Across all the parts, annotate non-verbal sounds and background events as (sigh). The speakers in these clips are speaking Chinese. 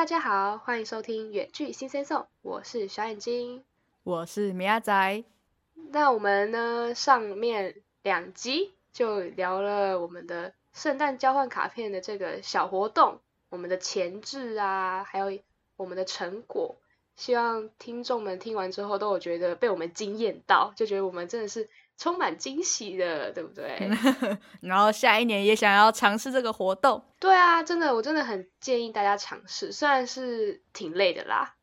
大家好，欢迎收听远距新生颂，我是小眼睛，我是米阿仔。那我们呢，上面两集就聊了我们的圣诞交换卡片的这个小活动，我们的前置啊，还有我们的成果。希望听众们听完之后都有觉得被我们惊艳到，就觉得我们真的是充满惊喜的，对不对？(laughs) 然后下一年也想要尝试这个活动。对啊，真的，我真的很建议大家尝试，虽然是挺累的啦，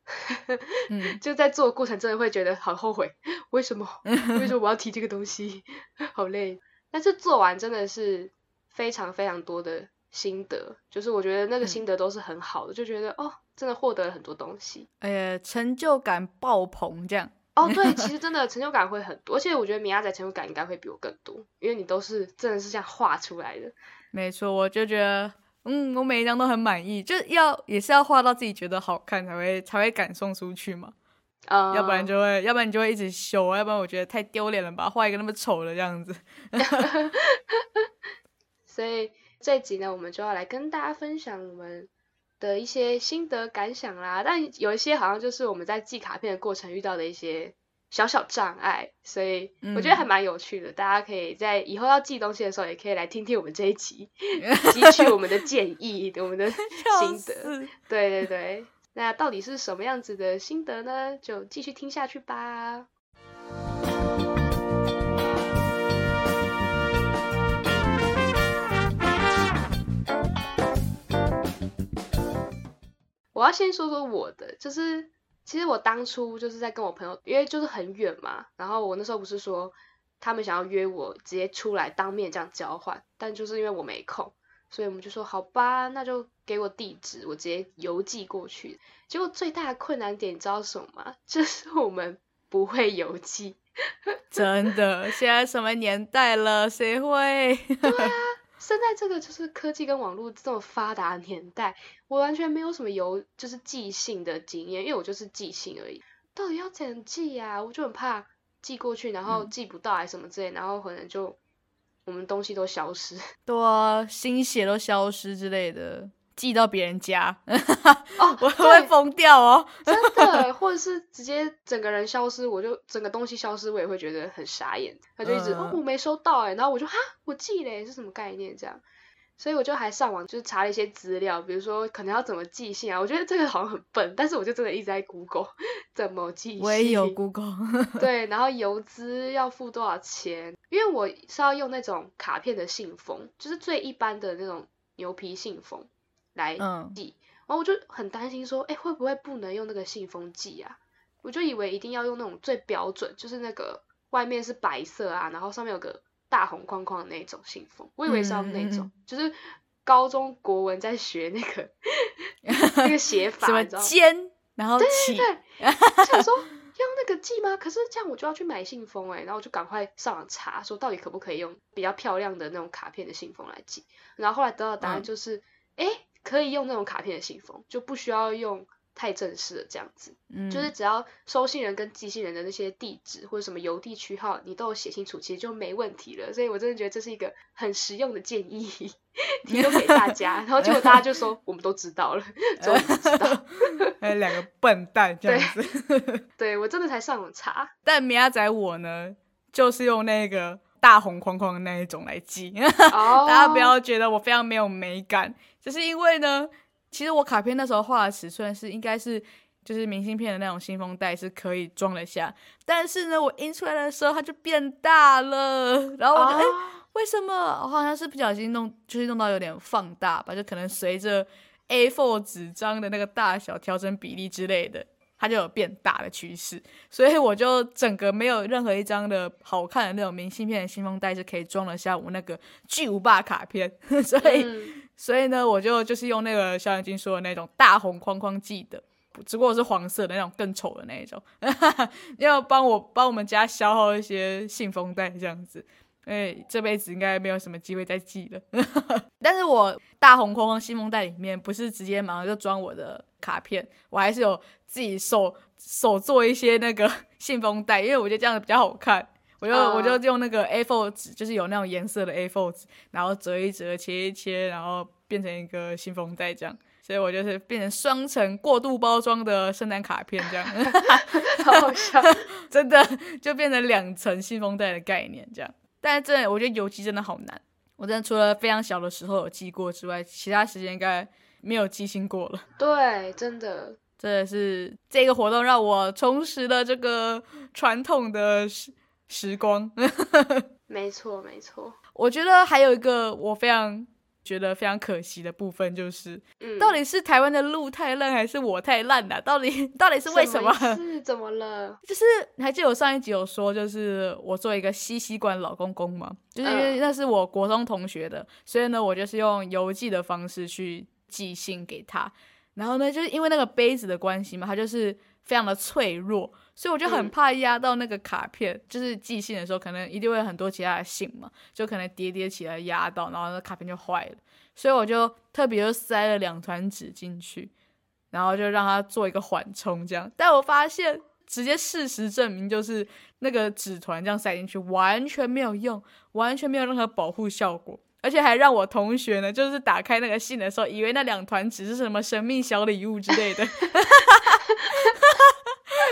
嗯，(laughs) 就在做的过程真的会觉得好后悔，为什么？为什么我要提这个东西？(laughs) 好累。但是做完真的是非常非常多的心得，就是我觉得那个心得都是很好的，就觉得哦。真的获得了很多东西，呃，成就感爆棚这样。哦，对，其实真的成就感会很多，而且我觉得米亚仔成就感应该会比我更多，因为你都是真的是这样画出来的。没错，我就觉得，嗯，我每一张都很满意，就要也是要画到自己觉得好看才会才会敢送出去嘛。啊，要不然就会，要不然你就会一直修，要不然我觉得太丢脸了吧，画一个那么丑的这样子。(laughs) 所以这一集呢，我们就要来跟大家分享我们。的一些心得感想啦，但有一些好像就是我们在寄卡片的过程遇到的一些小小障碍，所以我觉得还蛮有趣的。大家可以在以后要寄东西的时候，也可以来听听我们这一集，(laughs) 汲取我们的建议，我们的心得。对对对，那到底是什么样子的心得呢？就继续听下去吧。我要先说说我的，就是其实我当初就是在跟我朋友，因为就是很远嘛，然后我那时候不是说他们想要约我直接出来当面这样交换，但就是因为我没空，所以我们就说好吧，那就给我地址，我直接邮寄过去。结果最大的困难点你知道什么吗？(laughs) 就是我们不会邮寄，真的，现在什么年代了，谁会？(laughs) 对啊。现在这个就是科技跟网络这么发达的年代，我完全没有什么邮就是寄信的经验，因为我就是寄信而已。到底要怎样寄呀？我就很怕寄过去，然后寄不到还是什么之类，然后可能就我们东西都消失，(laughs) 对啊，心血都消失之类的。寄到别人家，(laughs) 哦，我会疯掉哦，真的，或者是直接整个人消失，我就整个东西消失，我也会觉得很傻眼。他就一直哦，我没收到哎，然后我就哈，我寄嘞，是什么概念这样？所以我就还上网就是查了一些资料，比如说可能要怎么寄信啊。我觉得这个好像很笨，但是我就真的一直在 Google (laughs) 怎么寄信。我也有 Google。对，然后邮资要付多少钱？因为我是要用那种卡片的信封，就是最一般的那种牛皮信封。来寄，然后我就很担心说，哎，会不会不能用那个信封寄啊？我就以为一定要用那种最标准，就是那个外面是白色啊，然后上面有个大红框框的那种信封。我以为是要那种，就是高中国文在学那个 (laughs) 那个写法，什么尖，然后起，(laughs) 想说要那个寄吗？可是这样我就要去买信封哎，然后我就赶快上网查，说到底可不可以用比较漂亮的那种卡片的信封来寄？然后后来得到答案就是，哎。可以用那种卡片的信封，就不需要用太正式的这样子，就是只要收信人跟寄信人的那些地址或者什么邮递区号，你都有写清楚，其实就没问题了。所以我真的觉得这是一个很实用的建议，(laughs) 提供给大家。然后结果大家就说我们都知道了，终于知道，(laughs) 还有两个笨蛋这样子。对我真的才上网查，但米亚仔我呢，就是用那个。大红框框的那一种来寄，(laughs) 大家不要觉得我非常没有美感，就是因为呢，其实我卡片那时候画的尺寸是应该是就是明信片的那种信封袋是可以装得下，但是呢，我印出来的时候它就变大了，(laughs) 然后我就哎，为什么？我好像是不小心弄，就是弄到有点放大吧，就可能随着 A4 纸张的那个大小调整比例之类的。它就有变大的趋势，所以我就整个没有任何一张的好看的那种明信片的信封袋是可以装得下我那个巨无霸卡片，(laughs) 所以所以呢，我就就是用那个小眼睛说的那种大红框框寄的，只不过是黄色的那种更丑的那一种，(laughs) 要帮我帮我们家消耗一些信封袋这样子。哎，这辈子应该没有什么机会再寄了。(laughs) 但是我大红框框信封袋里面不是直接马上就装我的卡片，我还是有自己手手做一些那个信封袋，因为我觉得这样比较好看。我就我就用那个 A4 纸，就是有那种颜色的 A4 纸，然后折一折，切一切，然后变成一个信封袋这样。所以我就是变成双层过度包装的圣诞卡片这样，(laughs) 好好笑，(laughs) 真的就变成两层信封袋的概念这样。但是真的，我觉得邮寄真的好难。我真的除了非常小的时候有寄过之外，其他时间应该没有寄信过了。对，真的，真的是这个活动让我重拾了这个传统的时时光。(laughs) 没错，没错。我觉得还有一个我非常。觉得非常可惜的部分就是，到底是台湾的路太烂，还是我太烂了？到底 (laughs) 到底是为什么？是怎么了？(laughs) 就是你还记得我上一集有说，就是我做一个吸吸管老公公吗？就是因为那是我国中同学的，所以呢，我就是用邮寄的方式去寄信给他。然后呢，就是因为那个杯子的关系嘛，他就是非常的脆弱。所以我就很怕压到那个卡片，就是寄信的时候，可能一定会有很多其他的信嘛，就可能叠叠起来压到，然后那卡片就坏了。所以我就特别就塞了两团纸进去，然后就让它做一个缓冲，这样。但我发现，直接事实证明，就是那个纸团这样塞进去完全没有用，完全没有任何保护效果，而且还让我同学呢，就是打开那个信的时候，以为那两团纸是什么神秘小礼物之类的。(laughs)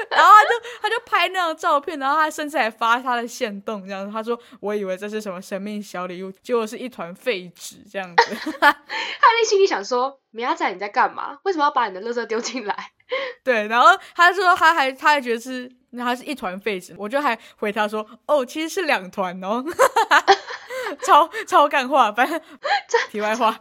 (laughs) 然后他就他就拍那张照片，然后他甚至还发他的线动，这样子他说我以为这是什么神秘小礼物，结果是一团废纸这样子。(laughs) 他内心里想说：米亚仔你在干嘛？为什么要把你的垃圾丢进来？(laughs) 对，然后他说他还他还觉得是他是一团废纸，我就还回他说哦，其实是两团哦，超超干话，反正题外话，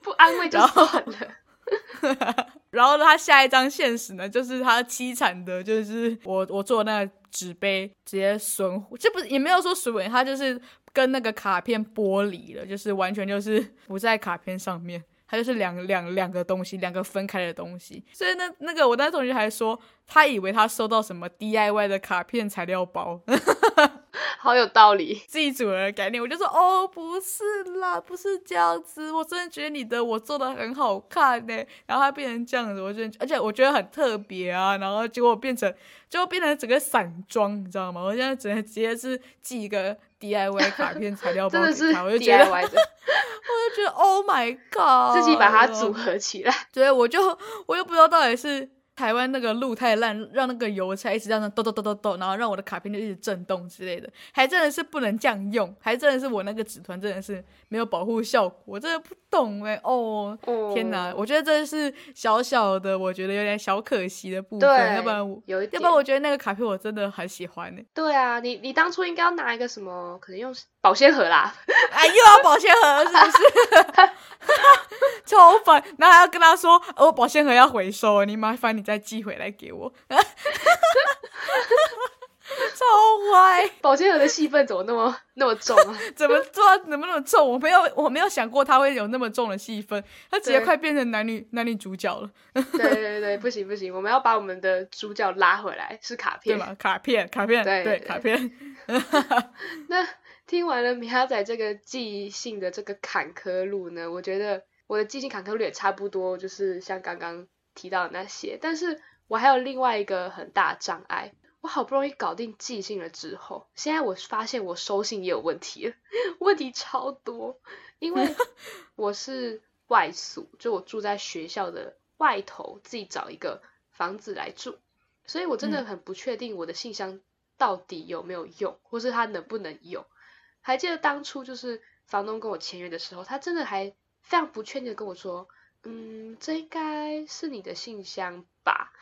不安慰就算了。然后他下一张现实呢，就是他凄惨的，就是我我做那个纸杯直接损，这不是也没有说损毁，他就是跟那个卡片剥离了，就是完全就是不在卡片上面，它就是两两两个东西，两个分开的东西。所以那那个我那同学还说，他以为他收到什么 DIY 的卡片材料包。好有道理，(laughs) 自己组的概念，我就说哦，不是啦，不是这样子，我真的觉得你的我做的很好看呢，然后它变成这样子，我觉得，而且我觉得很特别啊，然后结果变成，结果变成整个散装，你知道吗？我现在只能直接是寄一个 DIY 卡片材料 (laughs) 包给他，我就觉得，(laughs) 我就觉得 Oh my God，自己把它组合起来，对，我就我又不知道到底是。台湾那个路太烂，让那个邮差一直这样抖抖抖抖抖，然后让我的卡片就一直震动之类的，还真的是不能这样用，还真的是我那个纸团真的是没有保护效果，我真的不懂哎哦，天哪，我觉得这是小小的，我觉得有点小可惜的部分，要不然有一要不然我觉得那个卡片我真的很喜欢呢。对啊，你你当初应该要拿一个什么，可能用保鲜盒啦，哎，又要保鲜盒是不是？(laughs) 超烦，然后还要跟他说，哦，保鲜盒要回收，你麻烦你再寄回来给我。(laughs) 超坏，保鲜盒的戏份怎么那么那么重啊？(laughs) 怎么做怎么那么重？我没有我没有想过他会有那么重的戏份，他直接快变成男女男女主角了。对对对，不行不行，我们要把我们的主角拉回来，是卡片，对吗？卡片卡片，对对卡片。那听完了米哈仔这个记忆性的这个坎坷路呢，我觉得。我的记性坎坷路也差不多，就是像刚刚提到的那些，但是我还有另外一个很大障碍。我好不容易搞定记性了之后，现在我发现我收信也有问题了，(laughs) 问题超多。因为 (laughs) 我是外宿，就我住在学校的外头，自己找一个房子来住，所以我真的很不确定我的信箱到底有没有用，或是它能不能用。还记得当初就是房东跟我签约的时候，他真的还。非常不确定的跟我说，嗯，这应该是你的信箱吧？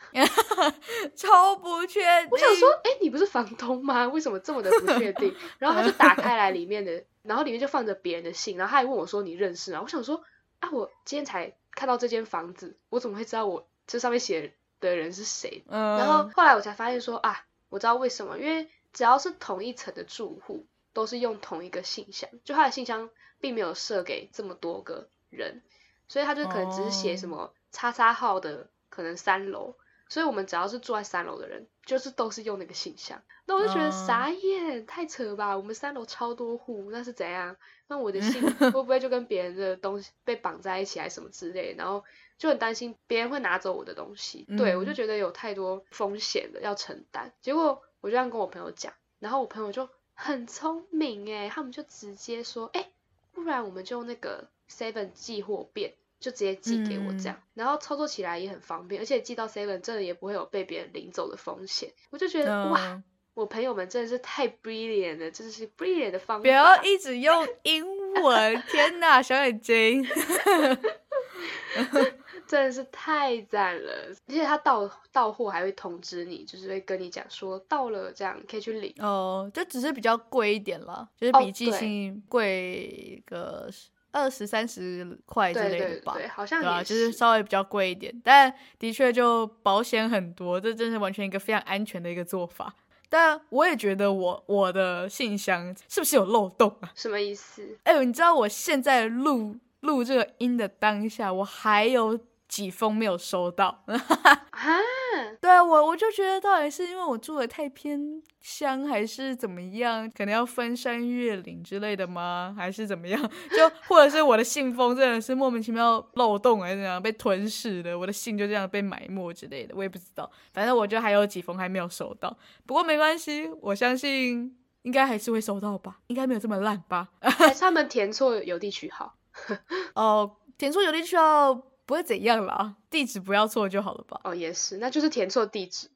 (laughs) 超不确定。我想说，哎，你不是房东吗？为什么这么的不确定？然后他就打开来里面的，然后里面就放着别人的信，然后他还问我说，你认识吗？我想说，啊，我今天才看到这间房子，我怎么会知道我这上面写的人是谁？然后后来我才发现说，啊，我知道为什么，因为只要是同一层的住户，都是用同一个信箱，就他的信箱并没有设给这么多个。人，所以他就可能只是写什么叉叉号的，可能三楼，所以我们只要是住在三楼的人，就是都是用那个信箱。那我就觉得傻眼，太扯吧？我们三楼超多户，那是怎样？那我的信 (laughs) 会不会就跟别人的东西被绑在一起，还是什么之类？然后就很担心别人会拿走我的东西。对我就觉得有太多风险的要承担。结果我就这样跟我朋友讲，然后我朋友就很聪明诶，他们就直接说，哎，不然我们就用那个。Seven 寄货变就直接寄给我这样，然后操作起来也很方便，而且寄到 Seven 真的也不会有被别人领走的风险。我就觉得哇，我朋友们真的是太 brilliant 了，真的是 brilliant 的方法。不要一直用英文，(laughs) 天哪，小眼睛。(laughs) 真的是太赞了，而且他到到货还会通知你，就是会跟你讲说到了，这样可以去领。哦，就只是比较贵一点了，就是比寄信贵个二十三十块之类的吧。对，好像对就是稍微比较贵一点，但的确就保险很多，这真是完全一个非常安全的一个做法。但我也觉得我我的信箱是不是有漏洞啊？什么意思？哎，你知道我现在录录这个音的当下，我还有。几封没有收到 (laughs) 啊？对啊，我我就觉得到底是因为我住的太偏乡，还是怎么样？可能要翻山越岭之类的吗？还是怎么样？(laughs) 就或者是我的信封真的是莫名其妙漏洞，还是怎样被吞噬的？我的信就这样被埋没之类的，我也不知道。反正我就还有几封还没有收到，不过没关系，我相信应该还是会收到吧？应该没有这么烂吧？还是他们填错邮递区号？(laughs) 哦，填错邮递区号。不会怎样啦，地址不要错就好了吧？哦，也是，那就是填错地址。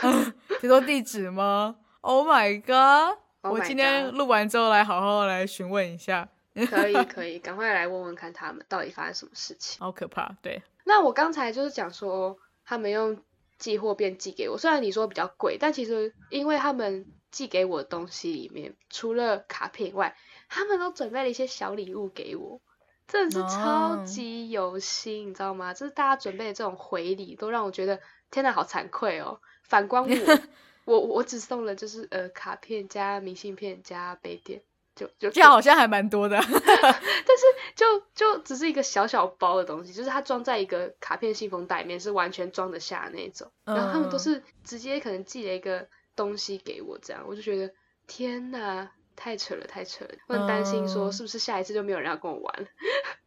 (laughs) 填错地址吗？Oh my god！我今天录完之后来好好来询问一下。可以可以，赶快来问问看他们到底发生什么事情。(laughs) 好可怕，对。那我刚才就是讲说，他们用寄货便寄给我，虽然你说比较贵，但其实因为他们寄给我的东西里面，除了卡片以外，他们都准备了一些小礼物给我。真的是超级有心，你知道吗？就是大家准备的这种回礼，都让我觉得天哪，好惭愧哦。反观我，(laughs) 我我只送了就是呃卡片加明信片加杯垫，就就这样好像还蛮多的。(laughs) (laughs) 但是就就只是一个小小包的东西，就是它装在一个卡片信封袋里面，是完全装得下那种。然后他们都是直接可能寄了一个东西给我，这样我就觉得天哪。太扯了，太扯了！我很担心，说是不是下一次就没有人要跟我玩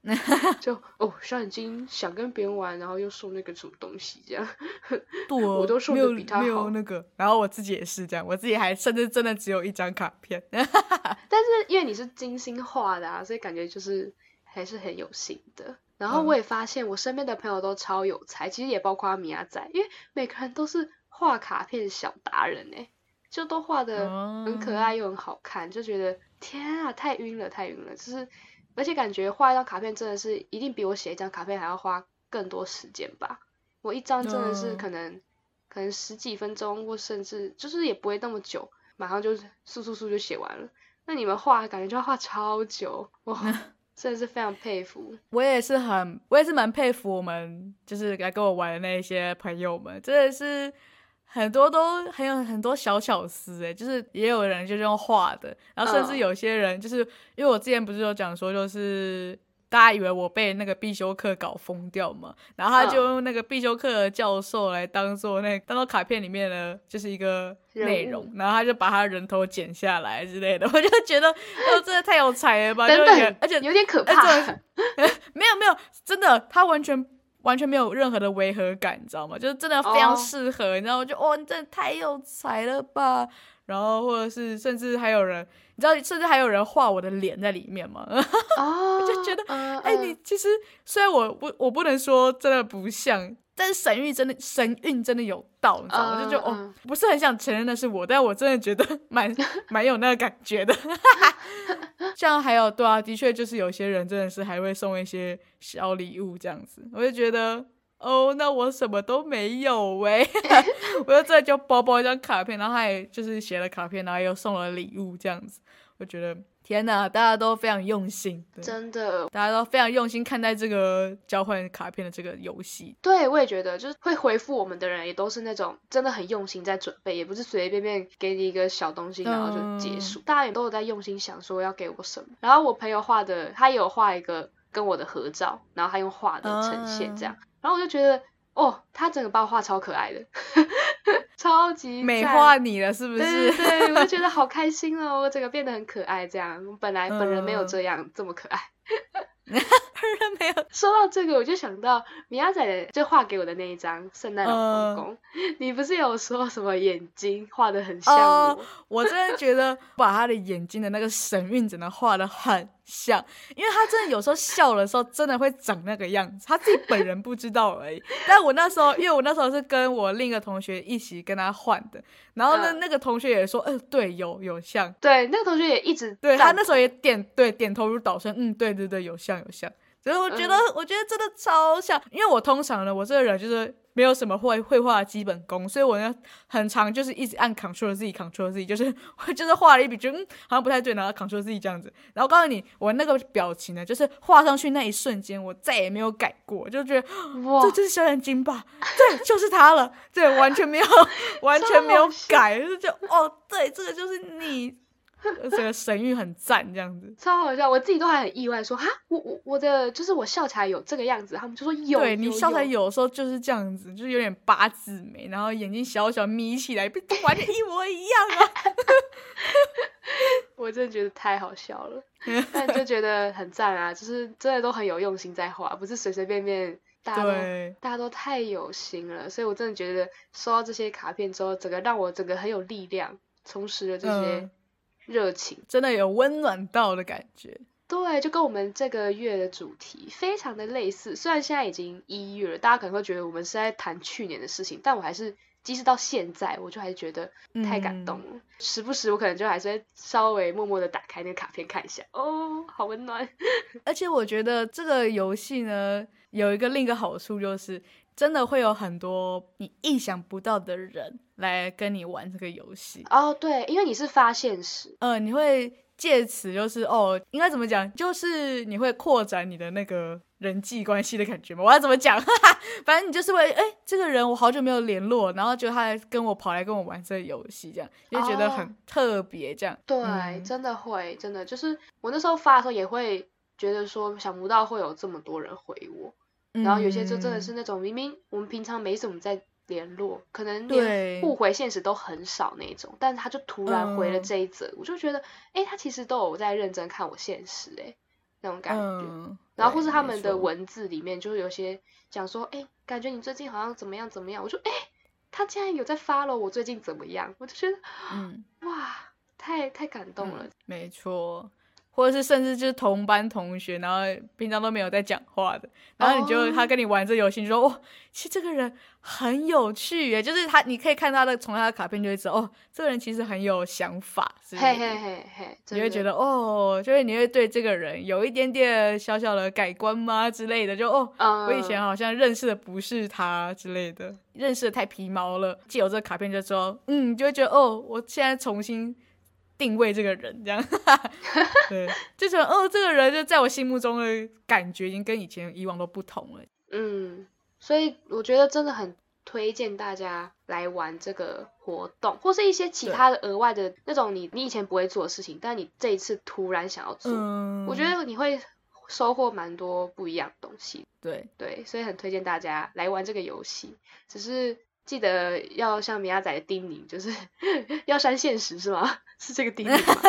(laughs) 就哦，小眼睛想跟别人玩，然后又送那个什么东西，这样。对，我都送的比他好。那个，然后我自己也是这样，我自己还甚至真的只有一张卡片。(laughs) 但是因为你是精心画的啊，所以感觉就是还是很有心的。然后我也发现，我身边的朋友都超有才，其实也包括米亚仔，因为每个人都是画卡片小达人哎。就都画的很可爱又很好看，就觉得天啊，太晕了，太晕了！就是，而且感觉画一张卡片真的是一定比我写一张卡片还要花更多时间吧。我一张真的是可能可能十几分钟，或甚至就是也不会那么久，马上就速速速就写完了。那你们画感觉就要画超久，哇，(laughs) 真的是非常佩服。我也是很，我也是蛮佩服我们就是来跟我玩的那些朋友们，真的是。很多都很有很多小巧思哎，就是也有人就是用画的，然后甚至有些人就是因为我之前不是有讲说，就是大家以为我被那个必修课搞疯掉嘛，然后他就用那个必修课的教授来当做那当做卡片里面的就是一个内容，然后他就把他人头剪下来之类的，(laughs) 我就觉得哦，真的太有才了吧，就而且有点可怕，(laughs) 没有没有，真的他完全。完全没有任何的违和感，你知道吗？就是真的非常适合，你知道吗？就哦，你真的太有才了吧！然后或者是甚至还有人，你知道，甚至还有人画我的脸在里面吗？(laughs) 哦，我就觉得，哎，你其实虽然我不，我不能说真的不像。但是神韵真的神韵真的有到，你知道吗？就就哦，不是很想承认那是我，但我真的觉得 (laughs) 蛮蛮有那个感觉的。(laughs) (laughs) 像还有对啊，的确就是有些人真的是还会送一些小礼物这样子，我就觉得哦，那我什么都没有喂，我就这就包包一张卡片，然后他也就是写了卡片，然后又送了礼物这样子，我觉得。天呐，大家都非常用心，真的，大家都非常用心看待这个交换卡片的这个游戏。对，我也觉得，就是会回复我们的人也都是那种真的很用心在准备，也不是随随便便给你一个小东西然后就结束。大家也都有在用心想说要给我什么。然后我朋友画的，他也有画一个跟我的合照，然后他用画的呈现这样，然后我就觉得。哦，他整个把我画超可爱的，超级美化你了，是不是？对，我就觉得好 (laughs) 开心哦，我整个变得很可爱，这样。本来本人没有这样这么可爱，(laughs) 本人没有 (laughs) 说到这个，我就想到米亚仔就画给我的那一张圣诞老公公，你不是有说什么眼睛画的很像我？我真的觉得把他的眼睛的那个神韵真的画的很像，因为他真的有时候笑的时候真的会长那个样子，他自己本人不知道而已。但我那时候，因为我那时候是跟我另一个同学一起跟他换的，然后呢，那个同学也说，嗯，对，有有像，对，那个同学也一直对他那时候也点对点头如捣蒜，嗯，对对对，有像有像。所以我觉得，我觉得真的超像，因为我通常呢，我这个人就是没有什么绘绘画的基本功，所以我呢很常就是一直按 Ctrl Z，Ctrl Z，就是 (laughs) 我就是画了一笔，觉得嗯好像不太对，然后 Ctrl Z 这样子。然后告诉你，我那个表情呢，就是画上去那一瞬间，我再也没有改过，就觉得哇，这就是小眼睛吧？对，就是他了，对，完全没有，完全没有改，就就哦，对，这个就是你。这个神韵很赞，这样子超好笑，我自己都还很意外，说哈，我我我的就是我笑起来有这个样子，他们就说有，对你笑起来有时候就是这样子，就是有点八字眉，然后眼睛小小眯起来，完全一模一样啊！(laughs) 我真的觉得太好笑了，(laughs) 但就觉得很赞啊，就是真的都很有用心在画，不是随随便便，大家都大家都太有心了，所以我真的觉得收到这些卡片之后，整个让我整个很有力量，充实了这些。热情真的有温暖到的感觉，对，就跟我们这个月的主题非常的类似。虽然现在已经一月了，大家可能会觉得我们是在谈去年的事情，但我还是，即使到现在，我就还是觉得太感动了。时不时我可能就还是会稍微默默的打开那个卡片看一下，哦，好温暖。(laughs) 而且我觉得这个游戏呢，有一个另一个好处就是。真的会有很多你意想不到的人来跟你玩这个游戏哦，对，因为你是发现时，呃，你会借此就是哦，应该怎么讲，就是你会扩展你的那个人际关系的感觉吗？我要怎么讲？(laughs) 反正你就是会，哎，这个人我好久没有联络，然后就他跟我跑来跟我玩这个游戏，这样就觉得很特别，这样。对，真的会，真的就是我那时候发的时候也会觉得说，想不到会有这么多人回我。然后有些就真的是那种明明我们平常没怎么在联络，可能连互回现实都很少那种，但他就突然回了这一则，我就觉得，哎，他其实都有在认真看我现实，哎，那种感觉。然后或是他们的文字里面，就是有些讲说，哎，感觉你最近好像怎么样怎么样，我就，哎，他竟然有在发了我最近怎么样，我就觉得，嗯，哇，太太感动了。没错。或者是甚至就是同班同学，然后平常都没有在讲话的，然后你就他跟你玩这游戏，你说哇，其实这个人很有趣耶，就是他你可以看他的从他的卡片就会知道，哦，这个人其实很有想法，嘿嘿嘿嘿，你会觉得哦，就是你会对这个人有一点点小小的改观吗之类的，就哦，我以前好像认识的不是他之类的，认识的太皮毛了，借有这个卡片就说，嗯，就会觉得哦，我现在重新。定位这个人，这样，(laughs) 对，就觉得哦，这个人就在我心目中的感觉已经跟以前以往都不同了。嗯，所以我觉得真的很推荐大家来玩这个活动，或是一些其他的额外的那种你你以前不会做的事情，但你这一次突然想要做，我觉得你会收获蛮多不一样的东西。对对，所以很推荐大家来玩这个游戏，只是。记得要像米亚仔的叮咛，就是 (laughs) 要删现实是吗？(laughs) 是这个叮咛吗？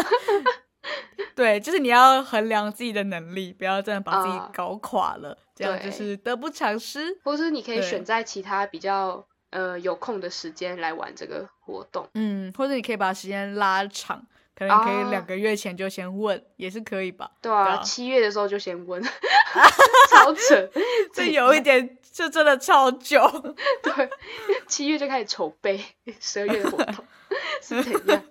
(laughs) 对，就是你要衡量自己的能力，不要真的把自己搞垮了，这样就是得不偿失。或是你可以选在其他比较呃有空的时间来玩这个活动，嗯，或者你可以把时间拉长，可能可以两个月前就先问，也是可以吧？对啊，七月的时候就先问，(laughs) 超扯，这有一点。这真的超久，(laughs) 对，七月就开始筹备十二月的活动 (laughs) 是怎样？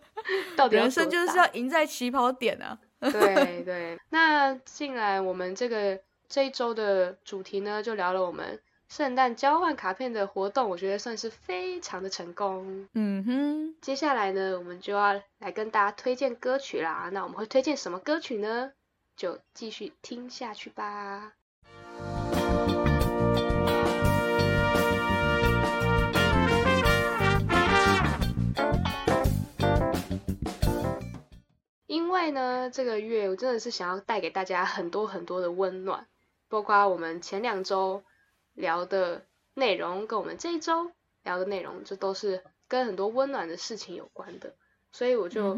到底人生就是要赢在起跑点啊！对对，那进来我们这个这一周的主题呢，就聊了我们圣诞交换卡片的活动，我觉得算是非常的成功。嗯哼，接下来呢，我们就要来跟大家推荐歌曲啦。那我们会推荐什么歌曲呢？就继续听下去吧。因为呢，这个月我真的是想要带给大家很多很多的温暖，包括我们前两周聊的内容，跟我们这一周聊的内容，这都是跟很多温暖的事情有关的。所以我就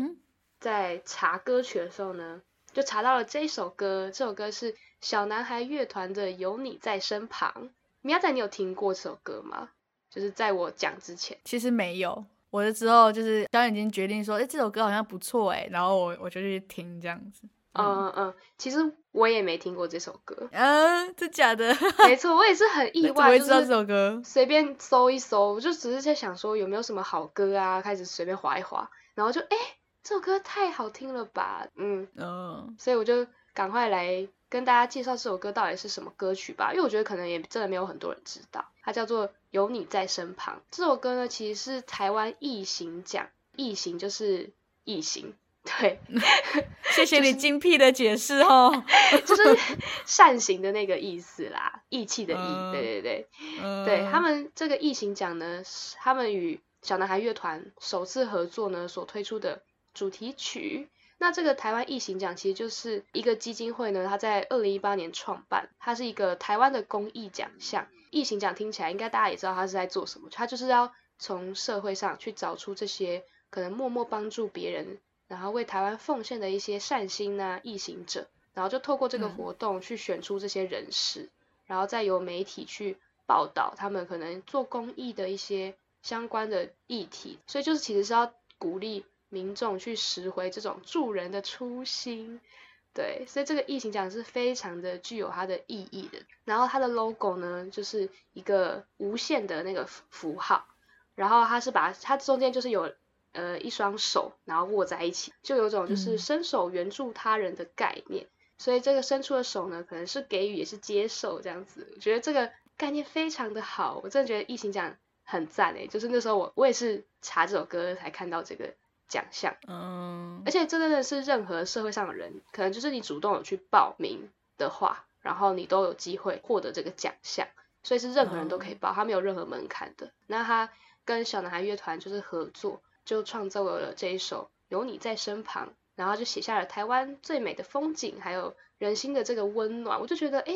在查歌曲的时候呢，就查到了这首歌，这首歌是小男孩乐团的《有你在身旁》。米亚仔，你有听过这首歌吗？就是在我讲之前，其实没有。我的之后就是刚已经决定说，哎，这首歌好像不错哎，然后我我就去听这样子。嗯嗯，其实我也没听过这首歌。嗯，这假的？没错，我也是很意外，(laughs) 我知道这首歌。随便搜一搜，我就只是在想说有没有什么好歌啊，开始随便划一划，然后就哎，这首歌太好听了吧？嗯嗯，所以我就赶快来跟大家介绍这首歌到底是什么歌曲吧，因为我觉得可能也真的没有很多人知道，它叫做《有你在身旁》。这首歌呢，其实是台湾异形奖，异形就是异形。对，(laughs) 谢谢你精辟的解释哦，(laughs) 就是善行的那个意思啦，义气的义，对对对，对他们这个异形奖呢，他们与小男孩乐团首次合作呢所推出的主题曲。那这个台湾异形奖其实就是一个基金会呢，它在二零一八年创办，它是一个台湾的公益奖项。异形奖听起来应该大家也知道它是在做什么，它就是要从社会上去找出这些可能默默帮助别人。然后为台湾奉献的一些善心呐，异行者，然后就透过这个活动去选出这些人士，然后再由媒体去报道他们可能做公益的一些相关的议题，所以就是其实是要鼓励民众去拾回这种助人的初心，对，所以这个异形奖是非常的具有它的意义的。然后它的 logo 呢，就是一个无限的那个符号，然后它是把它中间就是有。呃，一双手，然后握在一起，就有种就是伸手援助他人的概念。所以这个伸出的手呢，可能是给予，也是接受这样子。我觉得这个概念非常的好，我真的觉得疫情奖很赞诶。就是那时候我我也是查这首歌才看到这个奖项，嗯，而且这真的是任何社会上的人，可能就是你主动有去报名的话，然后你都有机会获得这个奖项。所以是任何人都可以报，他没有任何门槛的。那他跟小男孩乐团就是合作。就创作了这一首《有你在身旁》，然后就写下了台湾最美的风景，还有人心的这个温暖。我就觉得，哎，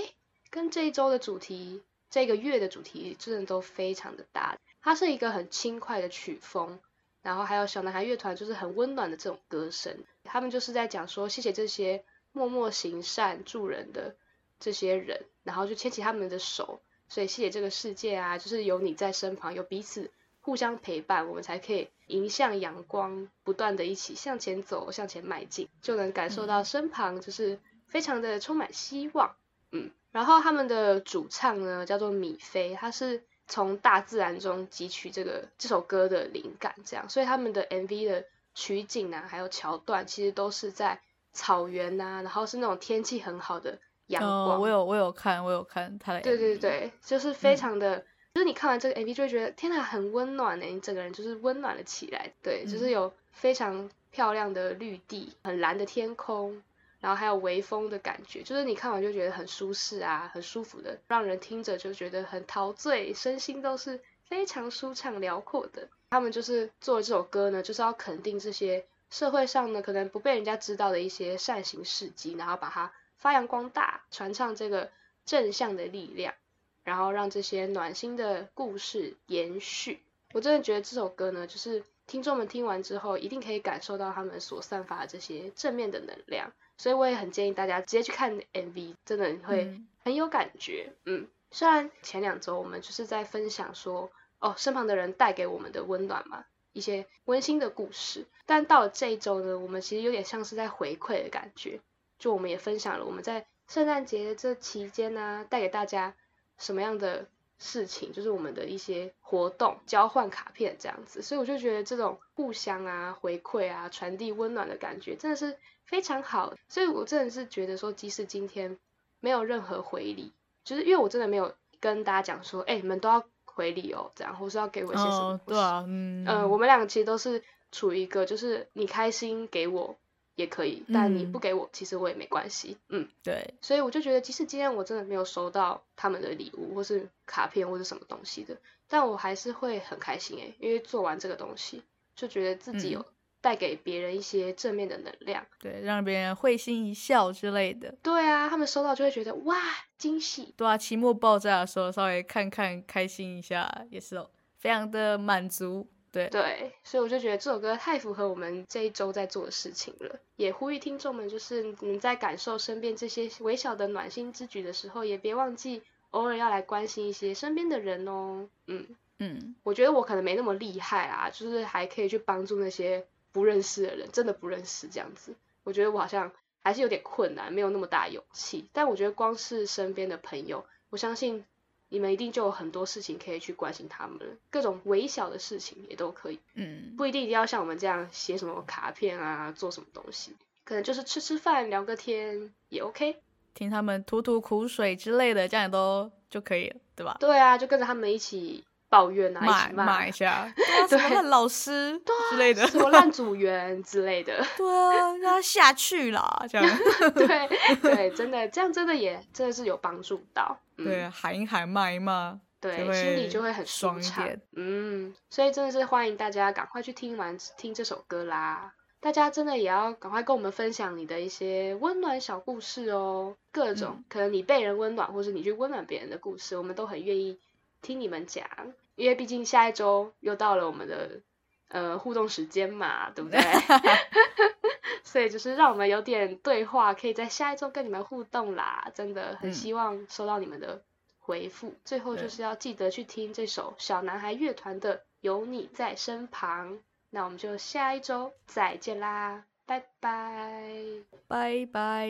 跟这一周的主题，这个月的主题真的都非常的搭。它是一个很轻快的曲风，然后还有小男孩乐团就是很温暖的这种歌声。他们就是在讲说，谢谢这些默默行善助人的这些人，然后就牵起他们的手，所以谢谢这个世界啊，就是有你在身旁，有彼此。互相陪伴，我们才可以迎向阳光，不断的一起向前走，向前迈进，就能感受到身旁就是非常的充满希望。嗯，然后他们的主唱呢叫做米菲，他是从大自然中汲取这个这首歌的灵感，这样，所以他们的 MV 的取景啊，还有桥段，其实都是在草原呐，然后是那种天气很好的阳光。我有我有看，我有看他的。对对对，就是非常的。就是你看完这个 MV 就会觉得天哪，很温暖呢，你整个人就是温暖了起来。对，就是有非常漂亮的绿地，很蓝的天空，然后还有微风的感觉，就是你看完就觉得很舒适啊，很舒服的，让人听着就觉得很陶醉，身心都是非常舒畅辽阔的。他们就是做了这首歌呢，就是要肯定这些社会上呢可能不被人家知道的一些善行事迹，然后把它发扬光大，传唱这个正向的力量。然后让这些暖心的故事延续。我真的觉得这首歌呢，就是听众们听完之后，一定可以感受到他们所散发的这些正面的能量。所以我也很建议大家直接去看 MV，真的会很有感觉。嗯，虽然前两周我们就是在分享说，哦，身旁的人带给我们的温暖嘛，一些温馨的故事，但到了这一周呢，我们其实有点像是在回馈的感觉。就我们也分享了我们在圣诞节这期间呢，带给大家。什么样的事情，就是我们的一些活动，交换卡片这样子，所以我就觉得这种互相啊回馈啊，传递温暖的感觉，真的是非常好。所以我真的是觉得说，即使今天没有任何回礼，就是因为我真的没有跟大家讲说，哎，你们都要回礼哦，这样，或是要给我一些什么？对啊，嗯，呃，我们两个其实都是处于一个，就是你开心给我。也可以，但你不给我，其实我也没关系。嗯，对，所以我就觉得，即使今天我真的没有收到他们的礼物，或是卡片，或是什么东西的，但我还是会很开心诶，因为做完这个东西，就觉得自己有带给别人一些正面的能量，对，让别人会心一笑之类的。对啊，他们收到就会觉得哇，惊喜。对啊，期末爆炸的时候稍微看看，开心一下，也是哦非常的满足。对对，所以我就觉得这首歌太符合我们这一周在做的事情了，也呼吁听众们，就是你在感受身边这些微小的暖心之举的时候，也别忘记偶尔要来关心一些身边的人哦。嗯嗯，我觉得我可能没那么厉害啊，就是还可以去帮助那些不认识的人，真的不认识这样子。我觉得我好像还是有点困难，没有那么大勇气。但我觉得光是身边的朋友，我相信。你们一定就有很多事情可以去关心他们了，各种微小的事情也都可以，嗯，不一定一定要像我们这样写什么卡片啊，做什么东西，可能就是吃吃饭、聊个天也 OK，听他们吐吐苦水之类的，这样都就可以了，对吧？对啊，就跟着他们一起抱怨啊，骂。骂一下，(laughs) 对，烂老师之类的，什么烂组员之类的，(laughs) 对啊，让他下去啦，这样，对。(laughs) 对，真的这样真的也真的是有帮助到。对，喊一喊，骂一骂，对，心里就会很爽一点。嗯，所以真的是欢迎大家赶快去听完听这首歌啦！大家真的也要赶快跟我们分享你的一些温暖小故事哦，各种可能你被人温暖，或是你去温暖别人的故事，我们都很愿意听你们讲。因为毕竟下一周又到了我们的呃互动时间嘛，对不对？(laughs) 所以就是让我们有点对话，可以在下一周跟你们互动啦！真的很希望收到你们的回复。最后就是要记得去听这首小男孩乐团的《有你在身旁》。那我们就下一周再见啦，拜拜，拜拜！